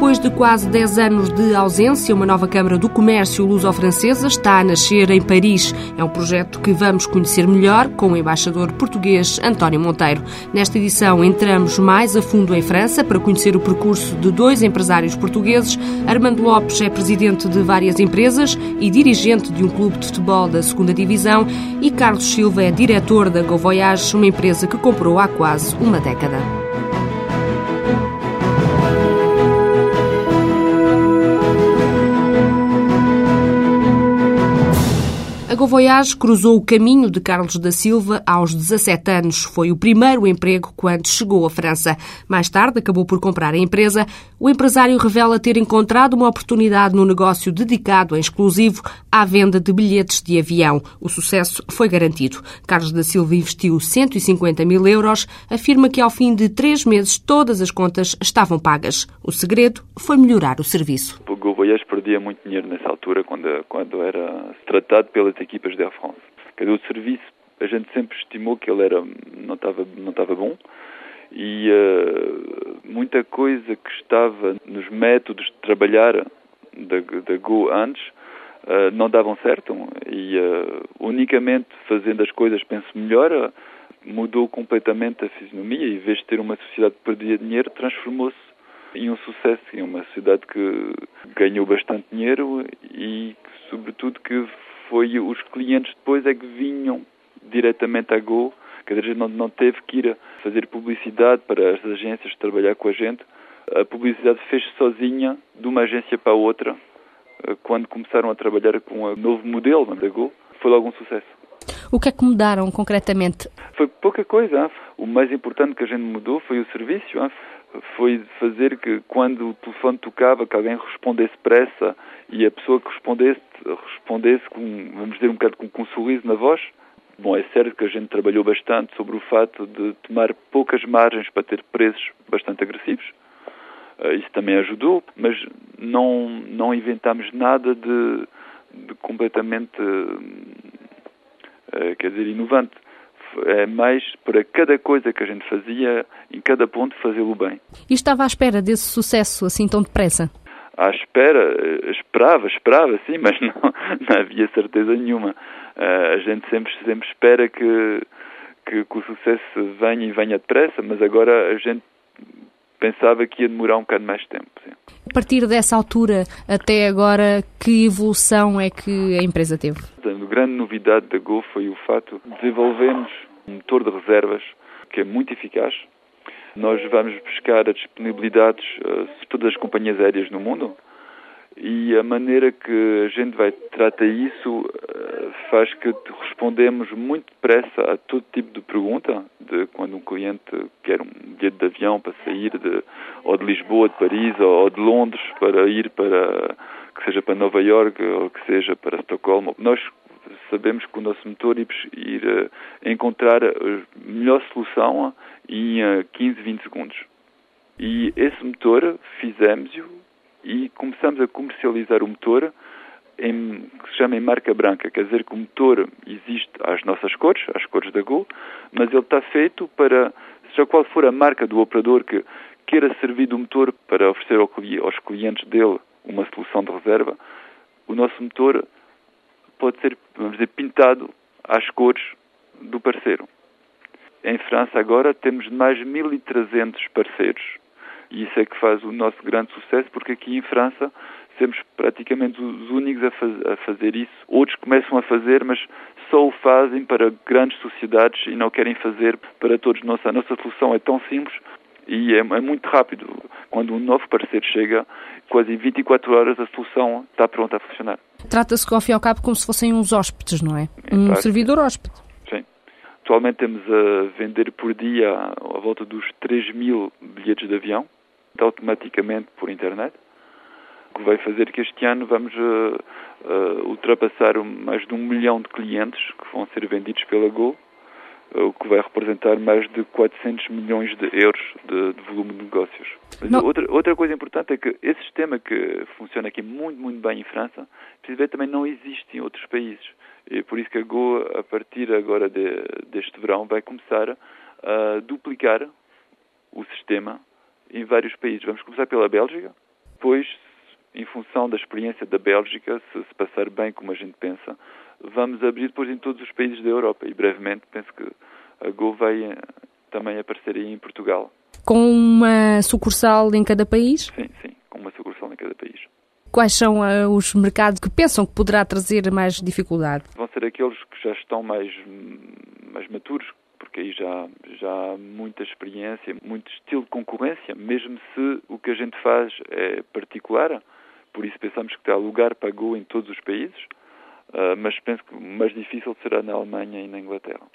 Depois de quase 10 anos de ausência, uma nova Câmara do Comércio Luso-Francesa está a nascer em Paris. É um projeto que vamos conhecer melhor com o embaixador português António Monteiro. Nesta edição, entramos mais a fundo em França para conhecer o percurso de dois empresários portugueses. Armando Lopes é presidente de várias empresas e dirigente de um clube de futebol da segunda Divisão. E Carlos Silva é diretor da Go Voyage, uma empresa que comprou há quase uma década. Voyage cruzou o caminho de Carlos da Silva aos 17 anos. Foi o primeiro emprego quando chegou à França. Mais tarde acabou por comprar a empresa. O empresário revela ter encontrado uma oportunidade no negócio dedicado em exclusivo à venda de bilhetes de avião. O sucesso foi garantido. Carlos da Silva investiu 150 mil euros. Afirma que ao fim de três meses todas as contas estavam pagas. O segredo foi melhorar o serviço. O Voyage perdia muito dinheiro nessa altura quando, quando era tratado pelas equipes equipas da Air France. Cada o serviço, a gente sempre estimou que ele era, não estava não estava bom e uh, muita coisa que estava nos métodos de trabalhar da, da Go antes uh, não davam certo e uh, unicamente fazendo as coisas, penso melhor, mudou completamente a fisionomia e em vez de ter uma sociedade que perdia dinheiro, transformou-se em um sucesso, em uma sociedade que ganhou bastante dinheiro e, sobretudo, que foi os clientes depois é que vinham diretamente à Go, que a gente não, não teve que ir fazer publicidade para as agências trabalhar com a gente. A publicidade fez sozinha de uma agência para a outra eh, quando começaram a trabalhar com o novo modelo da Go. Foi logo um sucesso. O que é que mudaram concretamente? Foi pouca coisa. O mais importante que a gente mudou foi o serviço. Foi fazer que quando o telefone tocava, que alguém respondesse pressa e a pessoa que respondesse, respondesse com, vamos dizer, um bocado com, com um sorriso na voz. Bom, é certo que a gente trabalhou bastante sobre o fato de tomar poucas margens para ter preços bastante agressivos. Uh, isso também ajudou, mas não, não inventámos nada de, de completamente, uh, quer dizer, inovante. É mais para cada coisa que a gente fazia, em cada ponto, fazê-lo bem. E estava à espera desse sucesso assim tão depressa? à espera, eh, esperava, esperava sim, mas não, não havia certeza nenhuma. Uh, a gente sempre, sempre espera que, que, que, o sucesso venha e venha depressa, mas agora a gente pensava que ia demorar um bocado mais tempo. Sim. A partir dessa altura até agora, que evolução é que a empresa teve? A grande novidade da Go foi o fato de desenvolvermos um motor de reservas que é muito eficaz, nós vamos buscar as disponibilidades uh, de todas as companhias aéreas no mundo e a maneira que a gente vai tratar isso uh, faz que respondemos muito depressa a todo tipo de pergunta, de quando um cliente quer um bilhete de avião para sair de, ou de Lisboa, de Paris ou de Londres para ir para que seja para Nova York ou que seja para Estocolmo. Nós sabemos que o nosso motor ir, ir uh, encontrar a melhor solução em 15, 20 segundos. E esse motor fizemos-o e começamos a comercializar o motor em, que se chama em marca branca, quer dizer que o motor existe às nossas cores, às cores da Go, mas ele está feito para, seja qual for a marca do operador que queira servir do motor para oferecer aos clientes dele uma solução de reserva, o nosso motor pode ser, vamos dizer, pintado às cores do parceiro. Em França agora temos mais de 1.300 parceiros e isso é que faz o nosso grande sucesso porque aqui em França somos praticamente os únicos a, faz, a fazer isso. Outros começam a fazer, mas só o fazem para grandes sociedades e não querem fazer para todos. Nossa, a nossa solução é tão simples e é, é, muito rápido. Quando um novo parceiro chega, quase em 24 horas a solução está pronta a funcionar. Trata-se, ao fim e ao cabo, como se fossem uns hóspedes, não é? Um servidor hóspede. Atualmente temos a vender por dia à volta dos 3 mil bilhetes de avião, automaticamente por internet, que vai fazer que este ano vamos uh, uh, ultrapassar mais de um milhão de clientes que vão ser vendidos pela Go, uh, o que vai representar mais de 400 milhões de euros de, de volume de negócios. Outra, outra coisa importante é que esse sistema que funciona aqui muito, muito bem em França, precisa ver também não existe em outros países. E por isso que a Go, a partir agora de, deste verão, vai começar a duplicar o sistema em vários países. Vamos começar pela Bélgica, depois, em função da experiência da Bélgica, se se passar bem como a gente pensa, vamos abrir depois em todos os países da Europa e brevemente penso que a Go vai eh, também aparecer aí em Portugal. Com uma sucursal em cada país? Sim, sim, com uma sucursal em cada país. Quais são uh, os mercados que pensam que poderá trazer mais dificuldade? Vão ser aqueles que já estão mais, mais maturos, porque aí já, já há muita experiência, muito estilo de concorrência, mesmo se o que a gente faz é particular. Por isso pensamos que há lugar para Go em todos os países, uh, mas penso que o mais difícil será na Alemanha e na Inglaterra.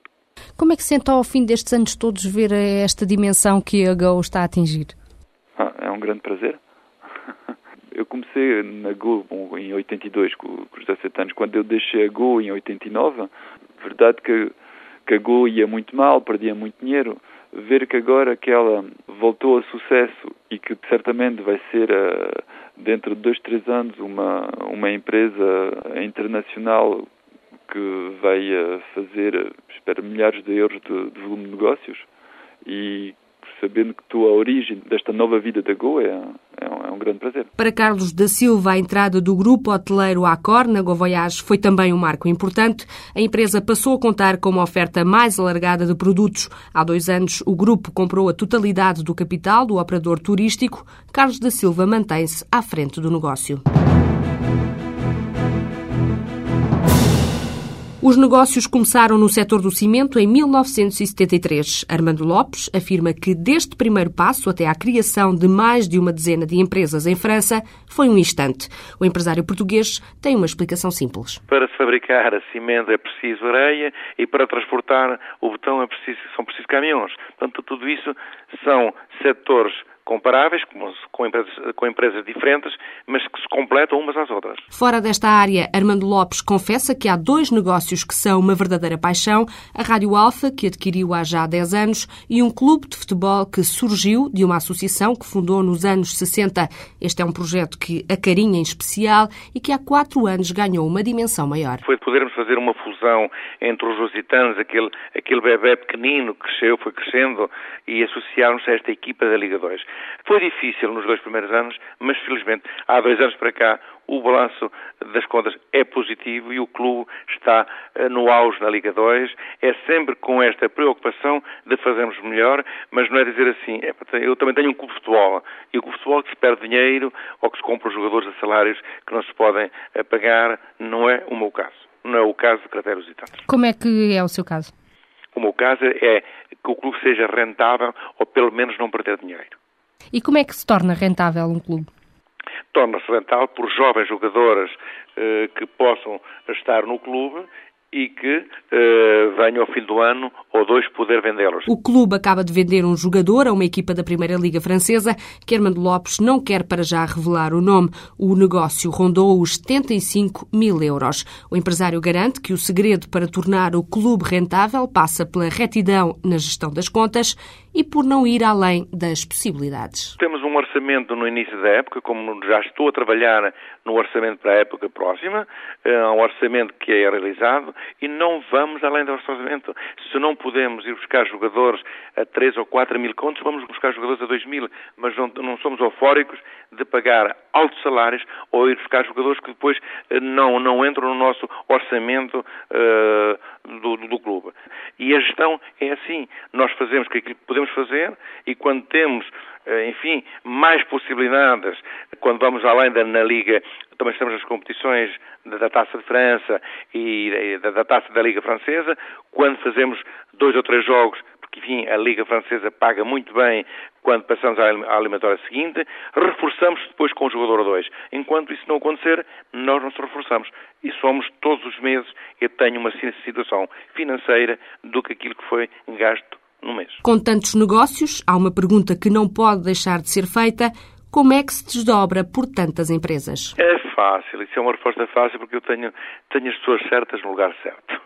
Como é que sente ao fim destes anos todos ver esta dimensão que a Go está a atingir? Ah, é um grande prazer. Eu comecei na Go em 82, com, os 17 anos. Quando eu deixei a Go em 89, verdade que, que a Go ia muito mal, perdia muito dinheiro. Ver que agora que ela voltou a sucesso e que certamente vai ser, uh, dentro de dois, três anos, uma, uma empresa internacional que vai uh, fazer, espero, milhares de euros de, de volume de negócios. E sabendo que tu a origem desta nova vida da Go é, é, um, grande prazer. Para Carlos da Silva, a entrada do grupo hoteleiro Accor na Go Voyage foi também um marco importante. A empresa passou a contar com uma oferta mais alargada de produtos. Há dois anos, o grupo comprou a totalidade do capital do operador turístico. Carlos da Silva mantém-se à frente do negócio. Os negócios começaram no setor do cimento em 1973. Armando Lopes afirma que deste primeiro passo até à criação de mais de uma dezena de empresas em França foi um instante. O empresário português tem uma explicação simples. Para se fabricar a cimento é preciso areia e para transportar o betão é preciso, são precisos caminhões. Portanto, tudo isso são setores comparáveis, com empresas, com empresas diferentes, mas que se completam umas às outras. Fora desta área, Armando Lopes confessa que há dois negócios que são uma verdadeira paixão: a Rádio Alfa, que adquiriu há já 10 anos, e um clube de futebol que surgiu de uma associação que fundou nos anos 60. Este é um projeto que acarinha em especial e que há quatro anos ganhou uma dimensão maior. Foi podermos fazer uma fusão entre os lusitanos, aquele, aquele bebê pequenino que cresceu, foi crescendo, e associarmos a esta equipa da Liga 2. Foi difícil nos dois primeiros anos, mas felizmente há dois anos para cá o balanço das contas é positivo e o clube está eh, no auge na Liga 2. É sempre com esta preocupação de fazermos melhor, mas não é dizer assim, é, eu também tenho um clube de futebol e o clube de futebol que se perde dinheiro ou que se compra os jogadores a salários que não se podem eh, pagar, não é o meu caso. Não é o caso de Crateros e tantos. Como é que é o seu caso? O meu caso é que o clube seja rentável ou pelo menos não perder dinheiro. E como é que se torna rentável um clube? Torna-se rentável por jovens jogadoras eh, que possam estar no clube e que uh, venha ao fim do ano ou dois poder vendê-los. O clube acaba de vender um jogador a uma equipa da Primeira Liga Francesa que Armando Lopes não quer para já revelar o nome. O negócio rondou os 75 mil euros. O empresário garante que o segredo para tornar o clube rentável passa pela retidão na gestão das contas e por não ir além das possibilidades. Temos um orçamento no início da época, como já estou a trabalhar no orçamento para a época próxima, é um orçamento que é realizado e não vamos além do orçamento. Se não podemos ir buscar jogadores a 3 ou 4 mil contos, vamos buscar jogadores a 2 mil, mas não, não somos eufóricos de pagar altos salários ou ir buscar jogadores que depois eh, não, não entram no nosso orçamento uh, do, do, do clube. E a gestão é assim. Nós fazemos aquilo que podemos fazer e quando temos eh, enfim, mais possibilidades. Quando vamos além da na Liga, também estamos nas competições da Taça de França e da, da Taça da Liga Francesa. Quando fazemos dois ou três jogos, porque, enfim, a Liga Francesa paga muito bem quando passamos à eliminatória seguinte, reforçamos depois com o jogador 2. Enquanto isso não acontecer, nós não nos reforçamos. E somos todos os meses, eu tenho uma situação financeira do que aquilo que foi gasto no mês. Com tantos negócios, há uma pergunta que não pode deixar de ser feita. Como é que se desdobra por tantas empresas? É fácil, isso é uma resposta fácil porque eu tenho, tenho as pessoas certas no lugar certo.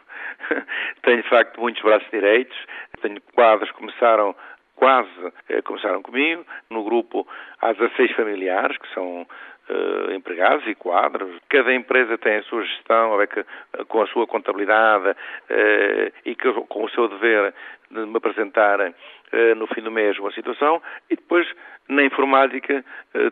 tenho, de facto, muitos braços direitos, tenho quadros que começaram quase eh, começaram comigo. No grupo há 16 familiares, que são uh, empregados e quadros. Cada empresa tem a sua gestão, com a sua contabilidade uh, e com o seu dever de me apresentar uh, no fim do mês uma situação. E depois, na informática,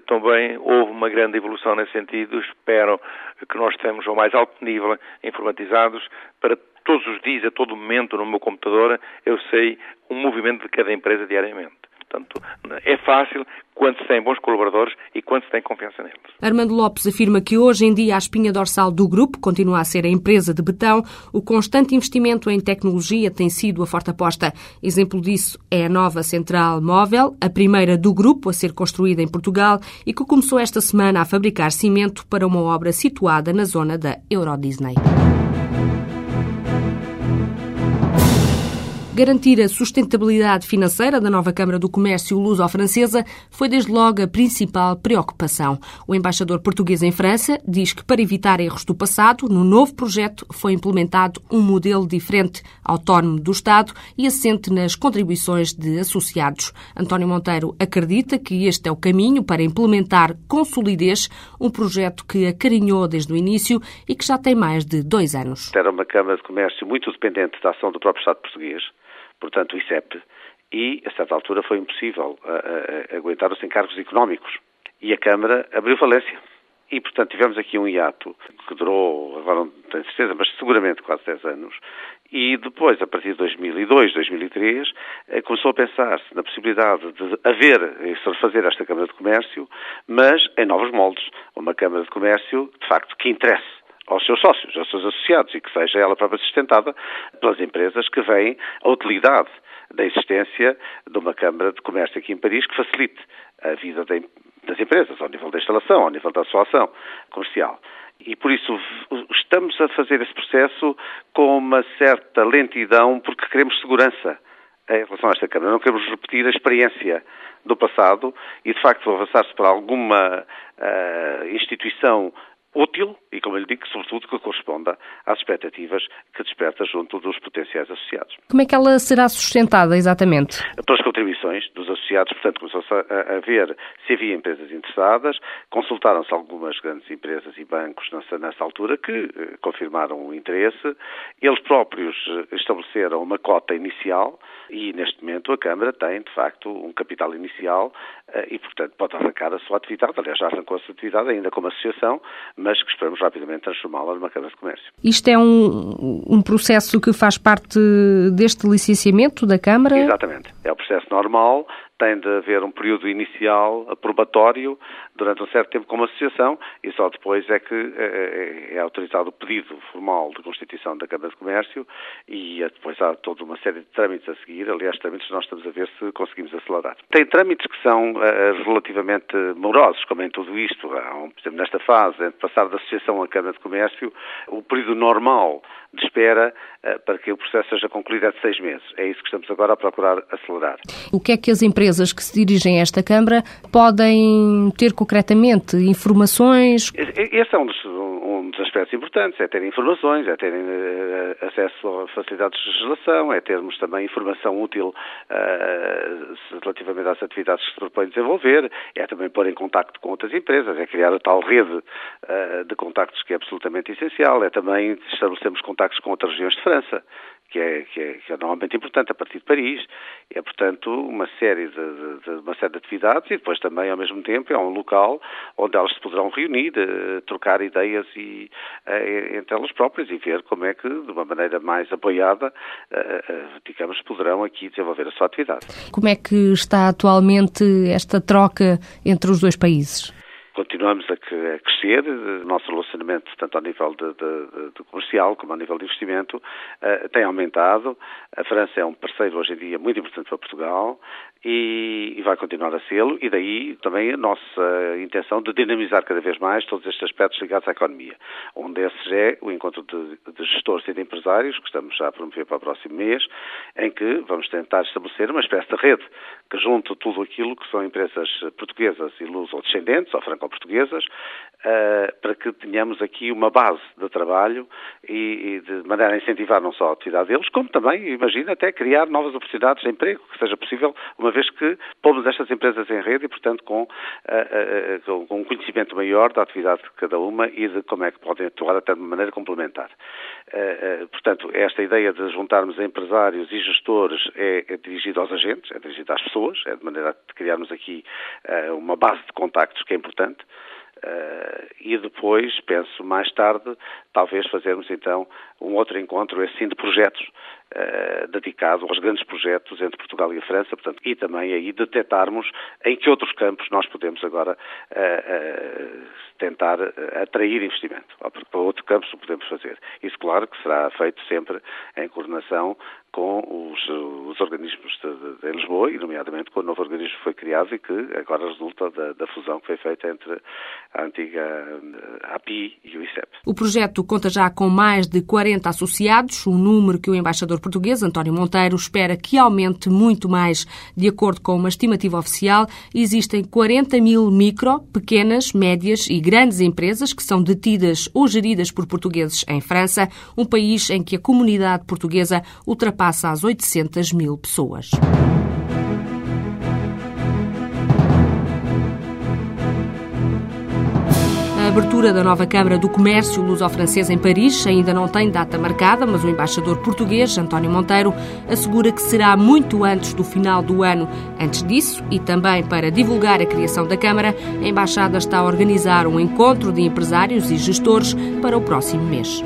também houve uma grande evolução nesse sentido. Espero que nós estejamos ao mais alto nível informatizados para todos os dias, a todo momento, no meu computador, eu sei o movimento de cada empresa diariamente. Portanto, é fácil quando se tem bons colaboradores e quando se tem confiança neles. Armando Lopes afirma que hoje em dia a espinha dorsal do grupo continua a ser a empresa de betão. O constante investimento em tecnologia tem sido a forte aposta. Exemplo disso é a nova central móvel, a primeira do grupo a ser construída em Portugal e que começou esta semana a fabricar cimento para uma obra situada na zona da Euro Disney. Garantir a sustentabilidade financeira da nova Câmara do Comércio Luso-Francesa foi desde logo a principal preocupação. O embaixador português em França diz que para evitar erros do passado, no novo projeto foi implementado um modelo diferente, autónomo do Estado e assente nas contribuições de associados. António Monteiro acredita que este é o caminho para implementar com solidez um projeto que acarinhou desde o início e que já tem mais de dois anos. Era uma Câmara de Comércio muito dependente da ação do próprio Estado português portanto o ICEP, e a certa altura foi impossível a, a, a aguentar os encargos económicos. E a Câmara abriu falência. E, portanto, tivemos aqui um hiato que durou, agora não tenho certeza, mas seguramente quase 10 anos. E depois, a partir de 2002, 2003, eh, começou a pensar-se na possibilidade de haver e fazer esta Câmara de Comércio, mas em novos moldes. Uma Câmara de Comércio, de facto, que interesse aos seus sócios, aos seus associados e que seja ela própria sustentada pelas empresas que veem a utilidade da existência de uma Câmara de Comércio aqui em Paris que facilite a vida das empresas, ao nível da instalação, ao nível da sua ação comercial. E por isso estamos a fazer esse processo com uma certa lentidão porque queremos segurança em relação a esta Câmara. Não queremos repetir a experiência do passado e, de facto, avançar-se para alguma uh, instituição útil e, como eu lhe digo, sobretudo que corresponda às expectativas que desperta junto dos potenciais associados. Como é que ela será sustentada exatamente? Pelas contribuições dos associados, portanto, começou-se a, a, ver se havia empresas interessadas, consultaram-se algumas grandes empresas e bancos nessa, nessa altura que eh, confirmaram o interesse, eles próprios eh, estabeleceram uma cota inicial e, neste momento, a Câmara tem, de facto, um capital inicial eh, e, portanto, pode arrancar a sua atividade. Aliás, já arrancou a sua atividade ainda como associação, mas que esperamos rapidamente transformá-la numa Câmara de Comércio. Isto é um, um processo que faz parte deste licenciamento da Câmara? Exatamente. É o processo normal tem de haver um período inicial aprobatório durante um certo tempo como associação e só depois é que é, é, é autorizado o pedido formal de constituição da Câmara de Comércio e depois há toda uma série de trâmites a seguir. Aliás, trâmites nós estamos a ver se conseguimos acelerar. Tem trâmites que são uh, relativamente morosos, como em tudo isto. Por exemplo, nesta fase, entre passar da associação à Câmara de Comércio, o período normal de espera uh, para que o processo seja concluído é de seis meses. É isso que estamos agora a procurar acelerar. O que é que as empresas que se dirigem a esta Câmara podem ter concretamente? Informações? Esse é um dos, um dos aspectos importantes, é ter informações, é terem uh, acesso a facilidades de legislação, é termos também informação útil uh, relativamente às atividades que se propõem desenvolver, é também pôr em contacto com outras empresas, é criar a tal rede uh, de contactos que é absolutamente essencial, é também estabelecermos contactos com outras regiões de França, que é, que é, que é normalmente importante a partir de Paris. É, portanto, uma série de, de, de, uma série de atividades e depois também, ao mesmo tempo, é um local onde elas se poderão reunir, eh, trocar ideias e, eh, entre elas próprias e ver como é que, de uma maneira mais apoiada, eh, digamos, poderão aqui desenvolver a sua atividade. Como é que está atualmente esta troca entre os dois países? Continuamos a, crescer, o nosso relacionamento, tanto ao nível de, de, de comercial como ao nível de investimento, uh, tem aumentado. A França é um parceiro hoje em dia muito importante para Portugal e, e vai continuar a sê-lo, e daí também a nossa intenção de dinamizar cada vez mais todos estes aspectos ligados à economia. Um desses é o encontro de, de gestores e de empresários, que estamos já a promover para o próximo mês, em que vamos tentar estabelecer uma espécie de rede que junte tudo aquilo que são empresas portuguesas e luso-descendentes, ou franco-portuguesas, uh, para que tenhamos aqui uma base de trabalho e, e, de maneira a incentivar não só a atividade deles, como também, imagina, até criar novas oportunidades de emprego, que seja possível, uma vez que pomos estas empresas em rede e, portanto, com, uh, com um conhecimento maior da atividade de cada uma e de como é que podem atuar até de maneira complementar. Portanto, esta ideia de juntarmos empresários e gestores é, é dirigida aos agentes, é dirigida às pessoas, é de maneira a criarmos aqui uma base de contactos que é importante. Uh, e depois, penso, mais tarde, talvez fazermos então um outro encontro, assim, de projetos, uh, dedicado aos grandes projetos entre Portugal e a França, portanto, e também aí detectarmos em que outros campos nós podemos agora uh, tentar atrair investimento, porque para outro campo o podemos fazer. Isso, claro, que será feito sempre em coordenação com os, os organismos de, de, de, Lisboa e, nomeadamente, com o novo organismo que foi criado e que agora resulta da, da fusão que foi feita entre a antiga eh, API e o ICEP. O projeto conta já com mais de 40 associados, um número que o embaixador português, António Monteiro, espera que aumente muito mais. De acordo com uma estimativa oficial, existem 40 mil micro, pequenas, médias e grandes empresas que são detidas ou geridas por portugueses em França, um país em que a comunidade portuguesa ultrapassa as 800 mil pessoas. Abertura da nova Câmara do Comércio Luso-Francês em Paris ainda não tem data marcada, mas o embaixador português, António Monteiro, assegura que será muito antes do final do ano. Antes disso, e também para divulgar a criação da Câmara, a Embaixada está a organizar um encontro de empresários e gestores para o próximo mês.